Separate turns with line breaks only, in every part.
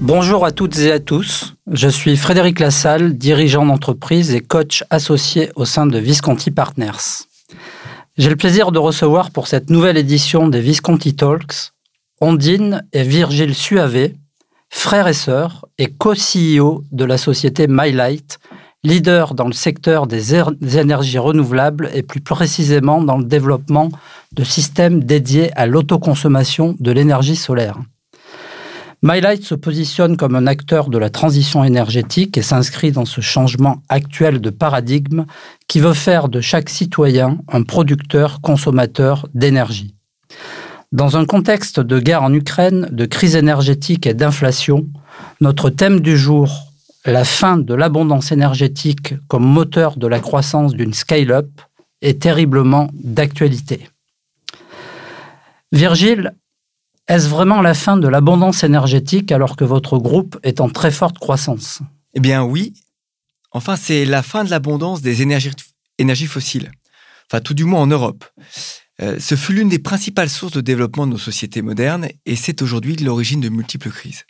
Bonjour à toutes et à tous. Je suis Frédéric Lassalle, dirigeant d'entreprise et coach associé au sein de Visconti Partners. J'ai le plaisir de recevoir pour cette nouvelle édition des Visconti Talks Ondine et Virgile Suave, frères et sœurs et co-CEO de la société MyLight, leader dans le secteur des, énergies renouvelables et plus précisément dans le développement de systèmes dédiés à l'autoconsommation de l'énergie solaire. MyLight se positionne comme un acteur de la transition énergétique et s'inscrit dans ce changement actuel de paradigme qui veut faire de chaque citoyen un producteur consommateur d'énergie. Dans un contexte de guerre en Ukraine, de crise énergétique et d'inflation, notre thème du jour, la fin de l'abondance énergétique comme moteur de la croissance d'une scale-up, est terriblement d'actualité. Virgile est-ce vraiment la fin de l'abondance énergétique alors que votre groupe est en très forte croissance?
Eh bien oui. Enfin, c'est la fin de l'abondance des énergies, fossiles. Enfin, tout du moins en Europe. Euh, ce fut l'une des principales sources de développement de nos sociétés modernes et c'est aujourd'hui l'origine de multiples crises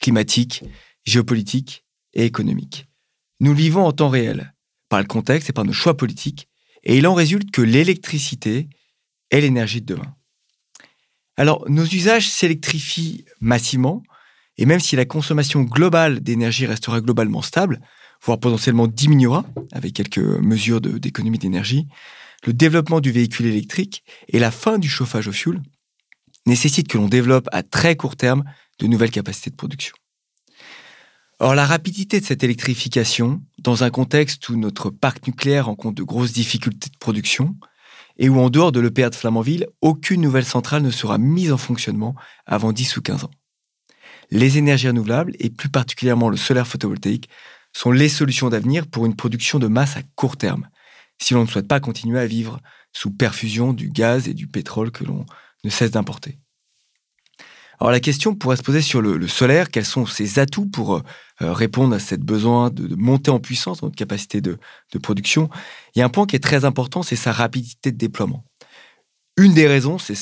climatiques, géopolitiques et économiques. Nous vivons en temps réel, par le contexte et par nos choix politiques, et il en résulte que l'électricité est l'énergie de demain. Alors, nos usages s'électrifient massivement, et même si la consommation globale d'énergie restera globalement stable, voire potentiellement diminuera avec quelques mesures d'économie d'énergie, le développement du véhicule électrique et la fin du chauffage au fioul nécessitent que l'on développe à très court terme de nouvelles capacités de production. Or, la rapidité de cette électrification, dans un contexte où notre parc nucléaire rencontre de grosses difficultés de production, et où en dehors de l'EPR de Flamanville, aucune nouvelle centrale ne sera mise en fonctionnement avant 10 ou 15 ans. Les énergies renouvelables, et plus particulièrement le solaire photovoltaïque, sont les solutions d'avenir pour une production de masse à court terme, si l'on ne souhaite pas continuer à vivre sous perfusion du gaz et du pétrole que l'on ne cesse d'importer. Alors la question pourrait se poser sur le, solaire, quels sont ses atouts pour euh, répondre à ce besoin de, monter en puissance, notre capacité de, production? Il y a un point qui est très important, c'est sa rapidité de déploiement. Une des raisons c'est,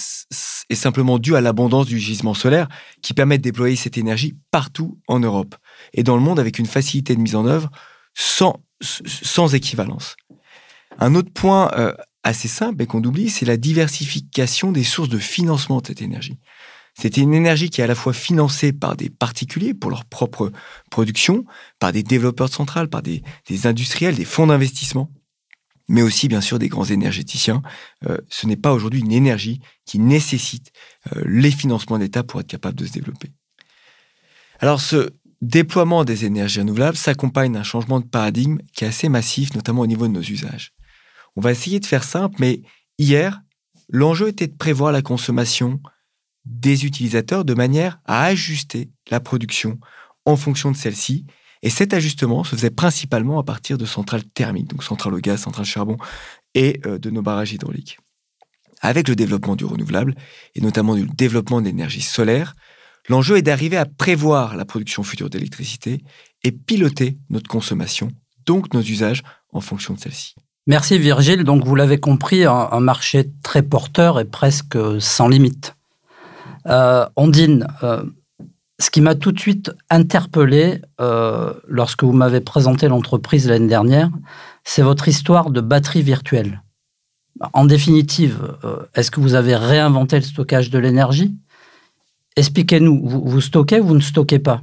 est simplement due à l'abondance du gisement solaire qui permet de déployer cette énergie partout en Europe et dans le monde avec une facilité de mise en œuvre sans, sans équivalence. Un autre point euh, assez simple et qu'on oublie, c'est la diversification des sources de financement de cette énergie. C'était une énergie qui est à la fois financée par des particuliers pour leur propre production, par des développeurs centrales, par des, industriels, des fonds d'investissement, mais aussi bien sûr des grands énergéticiens. Euh, ce n'est pas aujourd'hui une énergie qui nécessite euh, les financements d'État pour être capable de se développer. Alors ce déploiement des énergies renouvelables s'accompagne d'un changement de paradigme qui est assez massif, notamment au niveau de nos usages. On va essayer de faire simple, mais hier, l'enjeu était de prévoir la consommation des utilisateurs de manière à ajuster la production en fonction de celle-ci. Et cet ajustement se faisait principalement à partir de centrales thermiques, donc centrales au gaz, centrales charbon et euh, de nos barrages hydrauliques. Avec le développement du renouvelable et notamment du développement de l'énergie solaire, l'enjeu est d'arriver à prévoir la production future d'électricité et piloter notre consommation, donc nos usages en fonction de celle-ci.
Merci Virgile. Donc vous l'avez compris, un marché très porteur et presque sans limite. Euh, Ondine, euh, ce qui m'a tout de suite interpellé euh, lorsque vous m'avez présenté l'entreprise l'année dernière, c'est votre histoire de batterie virtuelle. En définitive, est-ce que vous avez réinventé le stockage de l'énergie? Expliquez-nous, vous, vous, stockez ou vous ne stockez pas?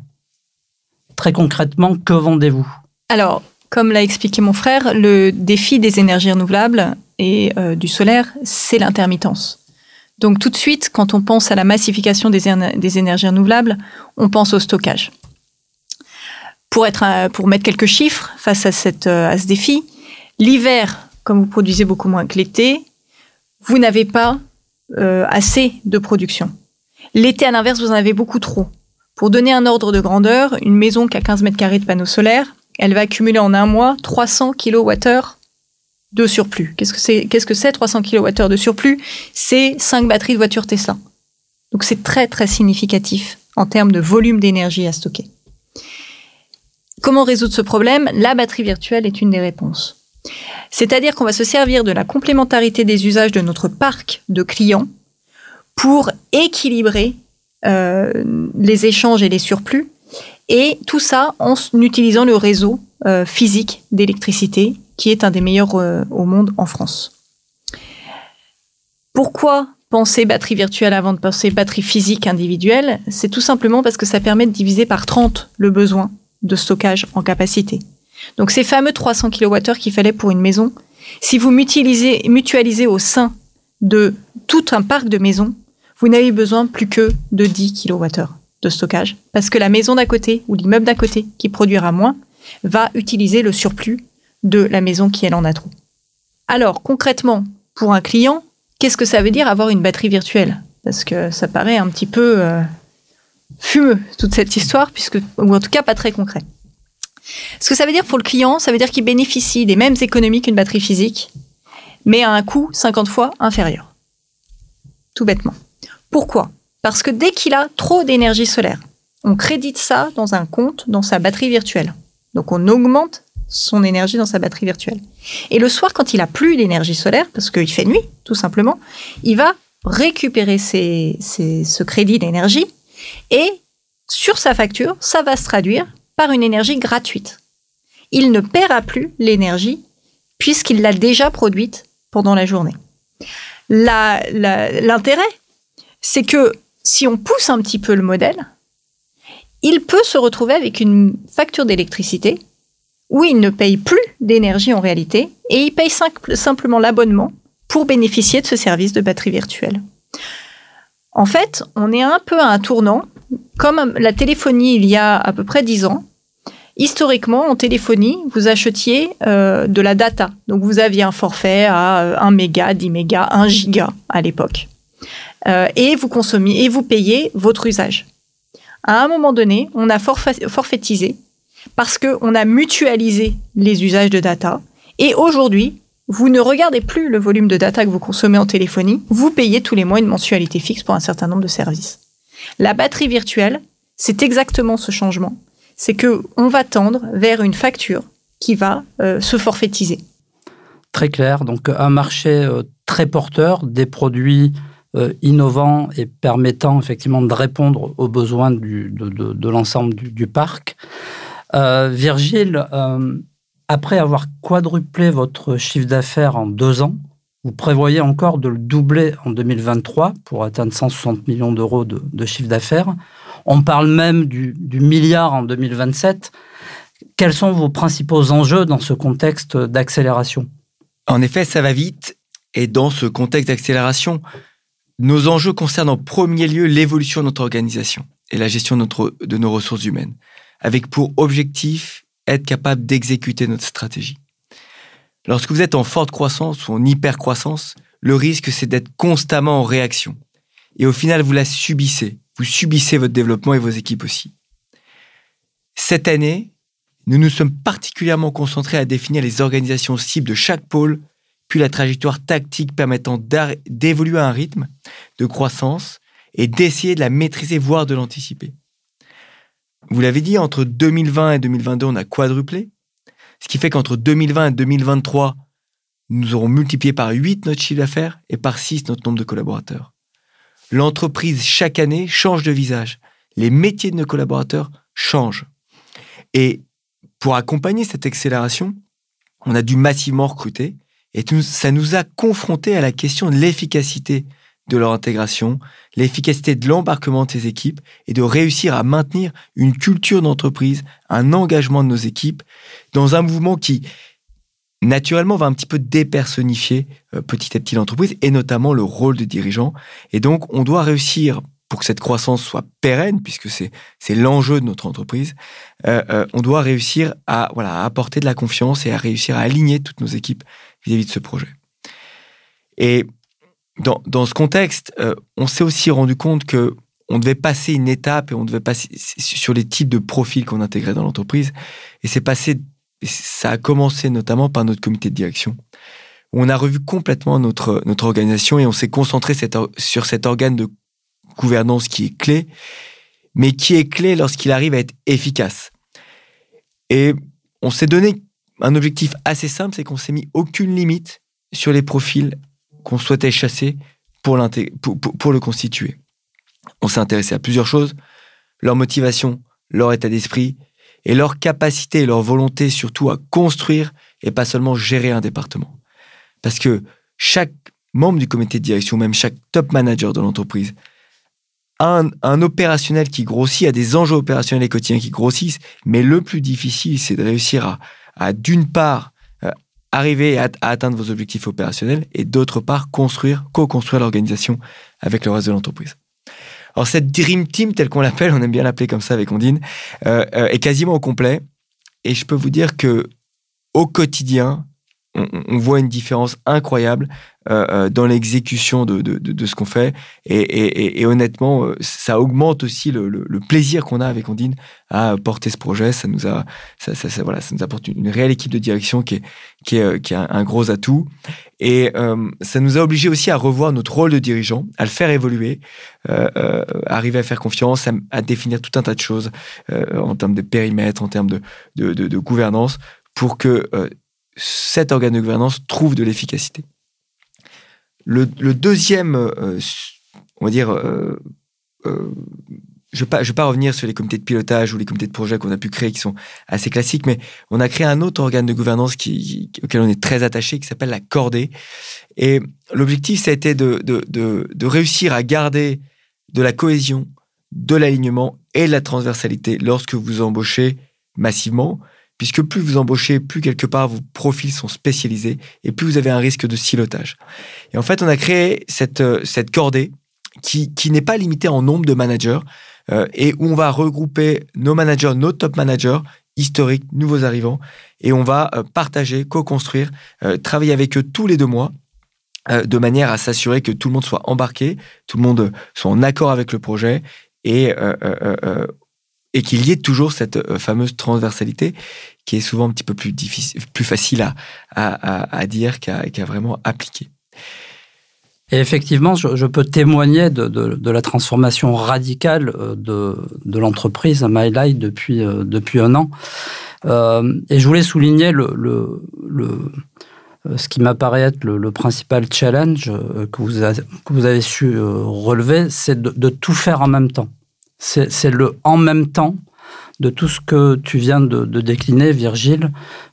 Très concrètement, que vendez-vous?
Alors, comme l'a expliqué mon frère, le défi des énergies renouvelables et du solaire, c'est l'intermittence. Donc tout de suite, quand on pense à la massification des, énergies renouvelables, on pense au stockage. Pour, pour mettre quelques chiffres face à, cette, à ce défi, l'hiver, comme vous produisez beaucoup moins que l'été, vous n'avez pas euh, assez de production. L'été, à l'inverse, vous en avez beaucoup trop. Pour donner un ordre de grandeur, une maison qui a 15 mètres carrés de panneaux solaires elle va accumuler en un mois 300 kWh de surplus. Qu'est-ce que c'est Qu'est-ce que c'est 300 kWh de surplus? C'est 5 batteries de voitures Tesla. Donc c'est très très significatif en termes de volume d'énergie à stocker. Comment résoudre ce problème? La batterie virtuelle est une des réponses. C'est-à-dire qu'on va se servir de la complémentarité des usages de notre parc de clients pour équilibrer euh, les échanges et les surplus, et tout ça en utilisant le réseau euh, physique d'électricité, qui est un des meilleurs euh, au monde en France. Pourquoi penser batterie virtuelle avant de penser batterie physique individuelle? C'est tout simplement parce que ça permet de diviser par 30 le besoin de stockage en capacité. Donc ces fameux 300 kWh qu'il fallait pour une maison, si vous mutualisez, mutualisez au sein de tout un parc de maisons, vous n'avez besoin plus que de 10 kWh de stockage, parce que la maison d'à côté ou l'immeuble d'à côté qui produira moins va utiliser le surplus de la maison qui elle en a trop. Alors concrètement, pour un client, qu'est-ce que ça veut dire avoir une batterie virtuelle? Parce que ça paraît un petit peu euh, fumeux toute cette histoire, puisque ou en tout cas pas très concret. Ce que ça veut dire pour le client, ça veut dire qu'il bénéficie des mêmes économies qu'une batterie physique, mais à un coût 50 fois inférieur. Tout bêtement. Pourquoi? Parce que dès qu'il a trop d'énergie solaire, on crédite ça dans un compte dans sa batterie virtuelle. Donc on augmente son énergie dans sa batterie virtuelle. Et le soir, quand il a plus d'énergie solaire, parce qu'il fait nuit, tout simplement, il va récupérer ce crédit d'énergie et sur sa facture, ça va se traduire par une énergie gratuite. Il ne paiera plus l'énergie puisqu'il l'a déjà produite pendant la journée. L'intérêt, c'est que si on pousse un petit peu le modèle, il peut se retrouver avec une facture d'électricité où il ne paye plus d'énergie en réalité et il paye simplement l'abonnement pour bénéficier de ce service de batterie virtuelle. En fait, on est un peu à un tournant, comme la téléphonie il y a à peu près 10 ans. Historiquement, en téléphonie, vous achetiez euh, de la data. Donc, vous aviez un forfait à 1 méga, 10 mégas, 1 giga à l'époque. Euh, et vous consommiez et vous payez votre usage. À un moment donné, on a forfaitisé parce qu'on a mutualisé les usages de data. Et aujourd'hui, vous ne regardez plus le volume de data que vous consommez en téléphonie, vous payez tous les mois une mensualité fixe pour un certain nombre de services. La batterie virtuelle, c'est exactement ce changement. C'est que on va tendre vers une facture qui va euh, se forfaitiser.
Très clair. Donc un marché euh, très porteur, des produits euh, innovant et permettant effectivement de répondre aux besoins de, l'ensemble du, parc. Euh, Virgile, euh, après avoir quadruplé votre chiffre d'affaires en deux ans, vous prévoyez encore de le doubler en 2023 pour atteindre 160 millions d'euros de, chiffre d'affaires. On parle même du, milliard en 2027. Quels sont vos principaux enjeux dans ce contexte d'accélération?
En effet, ça va vite. Et dans ce contexte d'accélération, nos enjeux concernent en premier lieu l'évolution de notre organisation et la gestion de nos ressources humaines, avec pour objectif être capable d'exécuter notre stratégie. Lorsque vous êtes en forte croissance ou en hyper croissance, le risque c'est d'être constamment en réaction. Et au final, vous la subissez. Vous subissez votre développement et vos équipes aussi. Cette année, nous nous sommes particulièrement concentrés à définir les organisations cibles de chaque pôle puis la trajectoire tactique permettant d'évoluer à un rythme de croissance et d'essayer de la maîtriser, voire de l'anticiper. Vous l'avez dit, entre 2020 et 2022, on a quadruplé, ce qui fait qu'entre 2020 et 2023, nous aurons multiplié par 8 notre chiffre d'affaires et par 6 notre nombre de collaborateurs. L'entreprise, chaque année, change de visage. Les métiers de nos collaborateurs changent. Et pour accompagner cette accélération, on a dû massivement recruter et ça nous a confrontés à la question de l'efficacité de leur intégration, l'efficacité de l'embarquement de ces équipes et de réussir à maintenir une culture d'entreprise, un engagement de nos équipes dans un mouvement qui, naturellement, va un petit peu dépersonnifier euh, petit à petit l'entreprise et notamment le rôle de dirigeant. Et donc, on doit réussir pour que cette croissance soit pérenne, puisque c'est l'enjeu de notre entreprise, euh, euh, on doit réussir à voilà apporter de la confiance et à réussir à aligner toutes nos équipes vis-à-vis de ce projet. Et dans, ce contexte, euh, on s'est aussi rendu compte que on devait passer une étape et on devait passer sur les types de profils qu'on intégrait dans l'entreprise. Et c'est passer ça a commencé notamment par notre comité de direction. On a revu complètement notre, notre organisation et on s'est concentré sur cet organe de gouvernance qui est clé, mais qui est clé lorsqu'il arrive à être efficace. Et on s'est donné un objectif assez simple, c'est qu'on s'est mis aucune limite sur les profils qu'on souhaitait chasser pour, pour, pour le constituer. On s'est intéressé à plusieurs choses, leur motivation, leur état d'esprit, et leur capacité et leur volonté surtout à construire et pas seulement gérer un département. Parce que chaque membre du comité de direction, même chaque top manager de l'entreprise, a un, opérationnel qui grossit, a des enjeux opérationnels et quotidiens qui grossissent, mais le plus difficile, c'est de réussir à, d'une part, arriver à, atteindre vos objectifs opérationnels et d'autre part, construire, co-construire l'organisation avec le reste de l'entreprise. Alors cette Dream Team, telle qu'on l'appelle, on aime bien l'appeler comme ça avec Ondine, euh, euh, est quasiment au complet. Et je peux vous dire que au quotidien, on, voit une différence incroyable euh, euh, dans l'exécution de, de, ce qu'on fait. Et, honnêtement, euh, ça augmente aussi le, plaisir qu'on a avec Ondine à porter ce projet. Ça nous, a, voilà, ça nous apporte une réelle équipe de direction qui est, qui est, qui un, gros atout. Et ça nous a obligé aussi à revoir notre rôle de dirigeant, à le faire évoluer, arriver à faire confiance, à, définir tout un tas de choses en termes de périmètre, en termes de, de gouvernance, pour que cet organe de gouvernance trouve de l'efficacité. Le, deuxième, euh, on va dire, euh, euh, je ne vais, pas revenir sur les comités de pilotage ou les comités de projet qu'on a pu créer qui sont assez classiques, mais on a créé un autre organe de gouvernance auquel on est très attaché qui s'appelle la cordée. Et l'objectif, ça a été de, de, réussir à garder de la cohésion, de l'alignement et de la transversalité lorsque vous embauchez massivement puisque plus vous embauchez, plus quelque part vos profils sont spécialisés et plus vous avez un risque de silotage. Et en fait, on a créé cette, euh, cette cordée qui, qui n'est pas limitée en nombre de managers euh, et où on va regrouper nos managers, nos top managers historiques, nouveaux arrivants, et on va euh, partager, co-construire, travailler avec eux tous les deux mois de manière à s'assurer que tout le monde soit embarqué, tout le monde soit en accord avec le projet et et qu'il y ait toujours cette euh, fameuse transversalité qui est souvent un petit peu plus difficile, plus facile à, à, dire qu'à vraiment appliquer.
Et effectivement, je, peux témoigner de, de, la transformation radicale euh, de, de l'entreprise MyLight depuis, euh, depuis un an. Et je voulais souligner le, le, le ce qui m'apparaît être le, principal challenge que vous, que vous avez su relever, c'est de, tout faire en même temps. C'est le en même temps de tout ce que tu viens de, décliner, Virgile,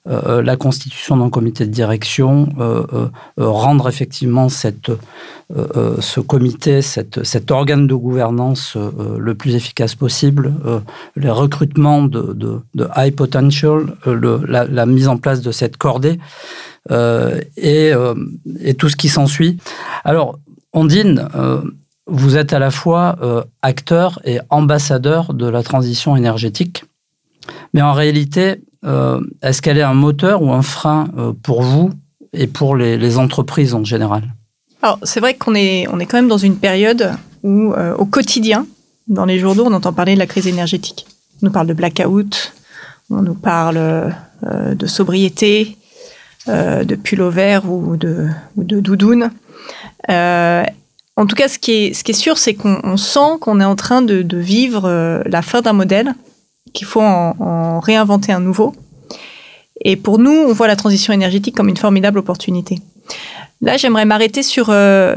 euh, euh, la constitution d'un comité de direction, euh, rendre effectivement cette, ce comité, cette, cet organe de gouvernance le plus efficace possible, les recrutements de, de, high potential, la, mise en place de cette cordée et, et, tout ce qui s'ensuit. Alors, Ondine, vous êtes à la fois euh, acteur et ambassadeur de la transition énergétique. Mais en réalité, euh, est-ce qu'elle est un moteur ou un frein euh, pour vous et pour les, entreprises en général?
Alors, c'est vrai qu'on est, on est quand même dans une période où, au quotidien, dans les journaux, on entend parler de la crise énergétique. On nous parle de blackout, on nous parle de sobriété, de pull vert ou de, ou de doudoune. En tout cas, ce qui est, ce qui est sûr, c'est qu'on sent qu'on est en train de, vivre euh, la fin d'un modèle, qu'il faut en, réinventer un nouveau. Et pour nous, on voit la transition énergétique comme une formidable opportunité. Là, j'aimerais m'arrêter sur euh,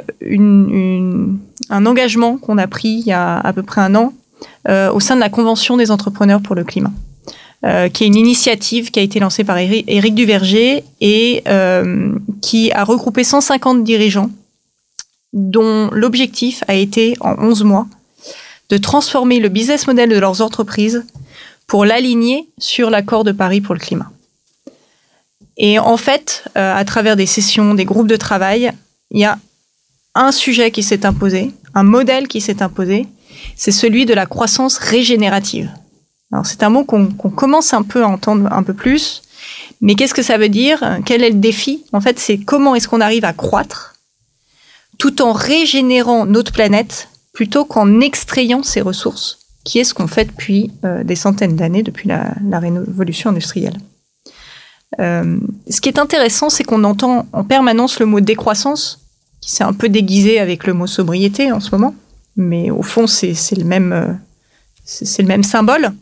un engagement qu'on a pris il y a à peu près un an euh, au sein de la Convention des entrepreneurs pour le climat, qui est une initiative qui a été lancée par Éric Duverger et qui a regroupé 150 dirigeants dont l'objectif a été, en 11 mois, de transformer le business model de leurs entreprises pour l'aligner sur l'accord de Paris pour le climat. Et en fait, euh, à travers des sessions, des groupes de travail, il y a un sujet qui s'est imposé, un modèle qui s'est imposé, c'est celui de la croissance régénérative. Alors c'est un mot qu'on commence un peu à entendre un peu plus, mais qu'est-ce que ça veut dire? Quel est le défi? En fait, c'est comment est-ce qu'on arrive à croître tout en régénérant notre planète plutôt qu'en extrayant ses ressources, qui est ce qu'on fait depuis euh, des centaines d'années, depuis la, révolution industrielle. ce qui est intéressant, c'est qu'on entend en permanence le mot décroissance, qui s'est un peu déguisé avec le mot sobriété en ce moment, mais au fond, c'est le même, c'est le même symbole.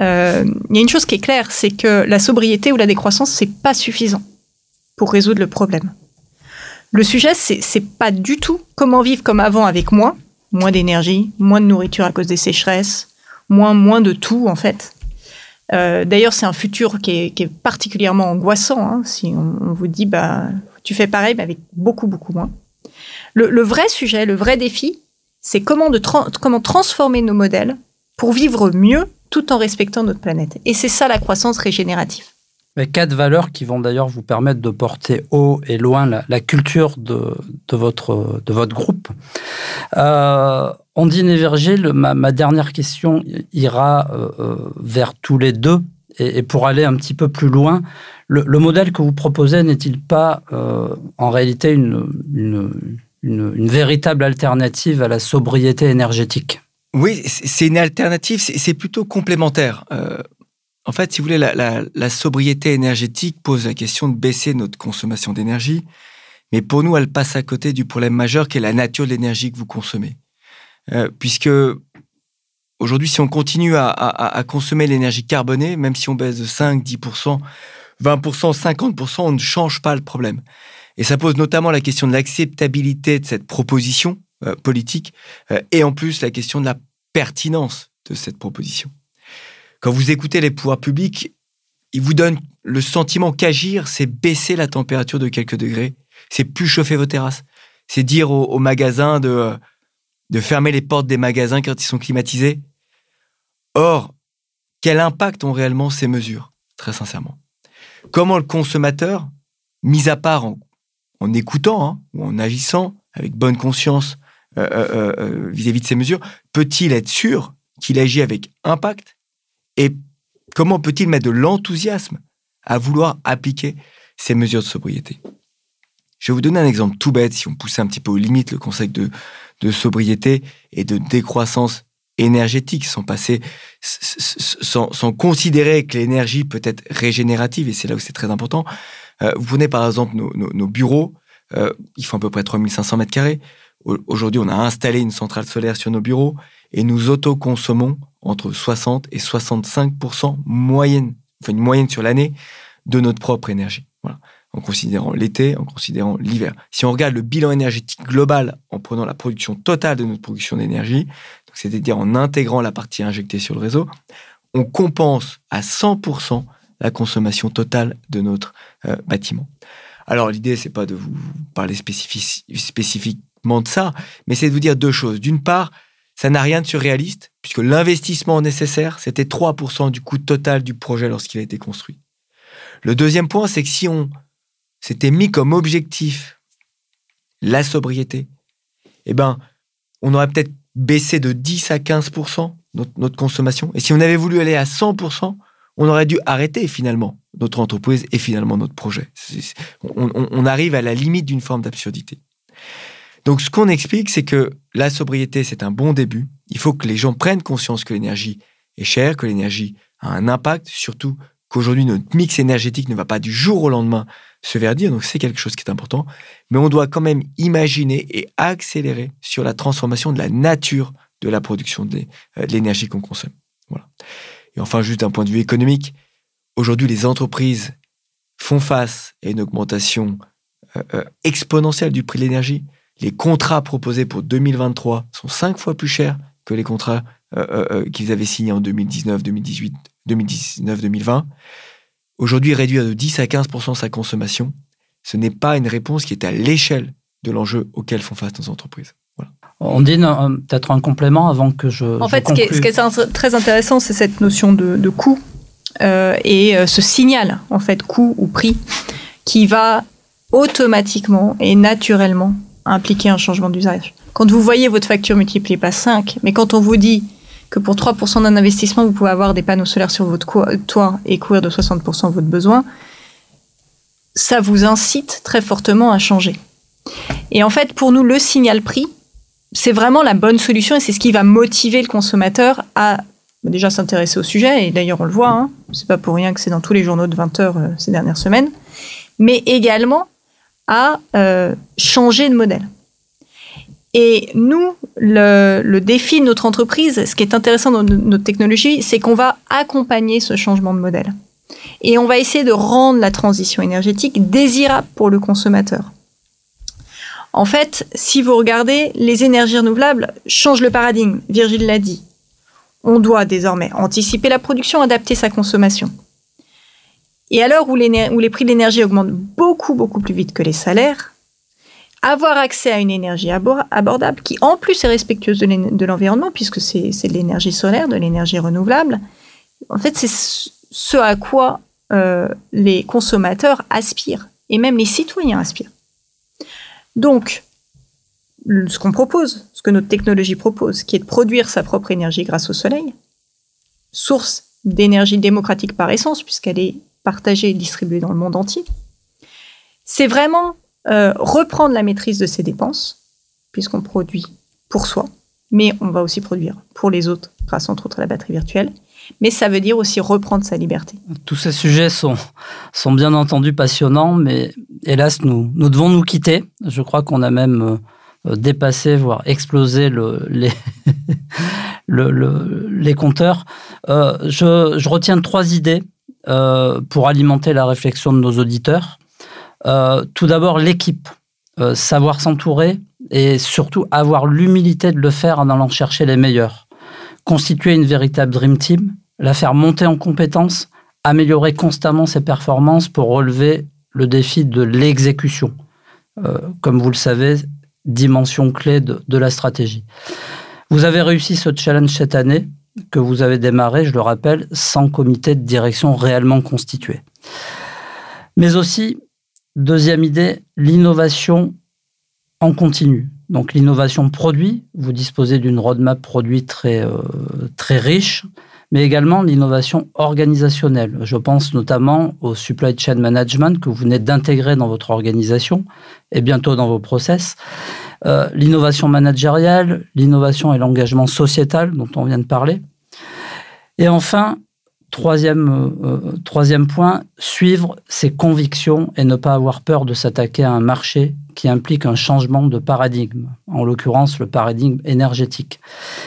Euh, il y a une chose qui est claire, c'est que la sobriété ou la décroissance, c'est pas suffisant pour résoudre le problème. Le sujet, c'est pas du tout comment vivre comme avant avec moins, moins d'énergie, moins de nourriture à cause des sécheresses, moins, moins de tout en fait. Euh, d'ailleurs, c'est un futur qui est, particulièrement angoissant. Hein, si on, vous dit, bah, tu fais pareil, mais avec beaucoup, beaucoup moins. Le, vrai sujet, le vrai défi, c'est comment, comment transformer nos modèles pour vivre mieux tout en respectant notre planète. Et c'est ça la croissance régénérative.
Quatre valeurs qui vont d'ailleurs vous permettre de porter haut et loin la, culture de, votre, de votre groupe. Euh, Ondine et Virgile, ma, dernière question ira euh, euh, vers tous les deux. Et, pour aller un petit peu plus loin, le, modèle que vous proposez n'est-il pas euh, en réalité une, une, véritable alternative à la sobriété énergétique?
Oui, c'est une alternative, c'est plutôt complémentaire. En fait, si vous voulez, la, sobriété énergétique pose la question de baisser notre consommation d'énergie, mais pour nous, elle passe à côté du problème majeur qui est la nature de l'énergie que vous consommez. Euh, puisque aujourd'hui, si on continue à, consommer l'énergie carbonée, même si on baisse de 5, 10%, 20%, 50%, on ne change pas le problème. Et ça pose notamment la question de l'acceptabilité de cette proposition euh, politique, et en plus la question de la pertinence de cette proposition. Quand vous écoutez les pouvoirs publics, ils vous donnent le sentiment qu'agir, c'est baisser la température de quelques degrés, c'est plus chauffer vos terrasses, c'est dire aux, magasins de, fermer les portes des magasins quand ils sont climatisés. Or, quel impact ont réellement ces mesures, très sincèrement? Comment le consommateur, mis à part en, écoutant hein, ou en agissant avec bonne conscience euh, euh, euh, vis-à-vis de ces mesures Peut-il être sûr qu'il agit avec impact? Et comment peut-il mettre de l'enthousiasme à vouloir appliquer ces mesures de sobriété? Je vais vous donner un exemple tout bête, si on poussait un petit peu aux limites le concept de, de sobriété et de décroissance énergétique, sans passer, sans, considérer que l'énergie peut être régénérative, et c'est là où c'est très important. vous prenez par exemple nos, bureaux, ils font à peu près 3500 mètres carrés. Aujourd'hui, on a installé une centrale solaire sur nos bureaux et nous autoconsommons entre 60 et 65% moyenne, enfin une moyenne sur l'année de notre propre énergie. Voilà. En considérant l'été, en considérant l'hiver. Si on regarde le bilan énergétique global en prenant la production totale de notre production d'énergie, c'est-à-dire en intégrant la partie injectée sur le réseau, on compense à 100% la consommation totale de notre euh, bâtiment. Alors l'idée, c'est pas de vous parler spécifique, spécifique de ça, mais c'est de vous dire deux choses. D'une part, ça n'a rien de surréaliste, puisque l'investissement nécessaire, c'était 3% du coût total du projet lorsqu'il a été construit. Le deuxième point, c'est que si on s'était mis comme objectif la sobriété, eh ben, on aurait peut-être baissé de 10 à 15% notre, consommation. Et si on avait voulu aller à 100%, on aurait dû arrêter finalement notre entreprise et finalement notre projet. on arrive à la limite d'une forme d'absurdité. Donc, ce qu'on explique, c'est que la sobriété, c'est un bon début. Il faut que les gens prennent conscience que l'énergie est chère, que l'énergie a un impact, surtout qu'aujourd'hui, notre mix énergétique ne va pas du jour au lendemain se verdir. Donc, c'est quelque chose qui est important. Mais on doit quand même imaginer et accélérer sur la transformation de la nature de la production de euh, l'énergie qu'on consomme. Et enfin, juste d'un point de vue économique, aujourd'hui, les entreprises font face à une augmentation euh, euh, exponentielle du prix de l'énergie les contrats proposés pour 2023 sont cinq fois plus chers que les contrats euh, euh, euh, qu'ils avaient signés en 2019, 2018, 2019, 2020. Aujourd'hui, réduire de 10 à 15% sa consommation, ce n'est pas une réponse qui est à l'échelle de l'enjeu auquel font face nos entreprises.
On dit peut-être un complément avant que je.
En fait, ce, qui est, très intéressant, c'est cette notion de, coût et ce signal, en fait, coût ou prix, qui va automatiquement et naturellement impliquer un changement d'usage. Quand vous voyez votre facture multipliée par 5, mais quand on vous dit que pour 3% d'un investissement, vous pouvez avoir des panneaux solaires sur votre toit et couvrir de 60% votre besoin, ça vous incite très fortement à changer. Et en fait, pour nous, le signal prix, c'est vraiment la bonne solution et c'est ce qui va motiver le consommateur à déjà s'intéresser au sujet, et d'ailleurs on le voit, hein, c'est pas pour rien que c'est dans tous les journaux de 20 heures euh, ces dernières semaines, mais également à euh, changer de modèle. Et nous, le, défi de notre entreprise, ce qui est intéressant dans notre technologie, c'est qu'on va accompagner ce changement de modèle. Et on va essayer de rendre la transition énergétique désirable pour le consommateur. En fait, si vous regardez, les énergies renouvelables changent le paradigme. Virgile l'a dit. On doit désormais anticiper la production, adapter sa consommation. Et à l'heure où, les prix de l'énergie augmentent beaucoup, beaucoup plus vite que les salaires, avoir accès à une énergie abordable qui en plus est respectueuse de l'environnement, puisque c'est de l'énergie solaire, de l'énergie renouvelable, en fait c'est ce à quoi euh, les consommateurs aspirent, et même les citoyens aspirent. Donc, ce qu'on propose, ce que notre technologie propose, qui est de produire sa propre énergie grâce au soleil, source d'énergie démocratique par essence, puisqu'elle est partagée et distribuée dans le monde entier, c'est vraiment euh, reprendre la maîtrise de ses dépenses, puisqu'on produit pour soi, mais on va aussi produire pour les autres, grâce entre autres à la batterie virtuelle. Mais ça veut dire aussi reprendre sa liberté.
Tous ces sujets sont, sont bien entendu passionnants, mais hélas, nous, nous devons nous quitter. Je crois qu'on a même euh, dépassé, voire explosé le, les, le, les compteurs. Euh, je, retiens trois idées pour alimenter la réflexion de nos auditeurs. Euh, tout d'abord, l'équipe. Euh, savoir s'entourer et surtout avoir l'humilité de le faire en allant chercher les meilleurs. Constituer une véritable Dream Team, la faire monter en compétences, améliorer constamment ses performances pour relever le défi de l'exécution. Euh, comme vous le savez, dimension clé de, de, la stratégie. Vous avez réussi ce challenge cette année que vous avez démarré, je le rappelle, sans comité de direction réellement constitué. Mais aussi Deuxième idée, l'innovation en continu. Donc l'innovation produit, vous disposez d'une roadmap produit très, euh, très riche, mais également l'innovation organisationnelle. Je pense notamment au supply chain management que vous venez d'intégrer dans votre organisation et bientôt dans vos process. Euh, l'innovation managériale, l'innovation et l'engagement sociétal dont on vient de parler. Et enfin, Troisième, euh, euh, troisième point, suivre ses convictions et ne pas avoir peur de s'attaquer à un marché qui implique un changement de paradigme, en l'occurrence le paradigme énergétique,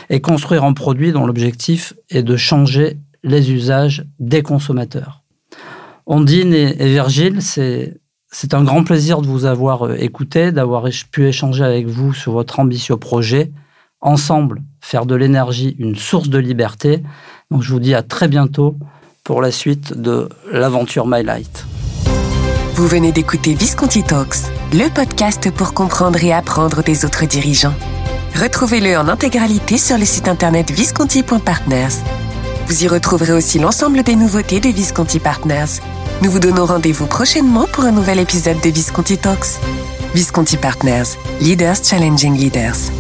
et construire un produit dont l'objectif est de changer les usages des consommateurs. Ondine et, et Virgile, c'est c'est un grand plaisir de vous avoir euh, écouté, d'avoir pu échanger avec vous sur votre ambitieux projet. Ensemble, faire de l'énergie une source de liberté donc je vous dis à très bientôt pour la suite de l'aventure My Light.
Vous venez d'écouter Visconti Talks, le podcast pour comprendre et apprendre des autres dirigeants. Retrouvez-le en intégralité sur le site internet visconti.partners. Vous y retrouverez aussi l'ensemble des nouveautés de Visconti Partners. Nous vous donnons rendez-vous prochainement pour un nouvel épisode de Visconti Talks. Visconti Partners, Leaders Challenging Leaders.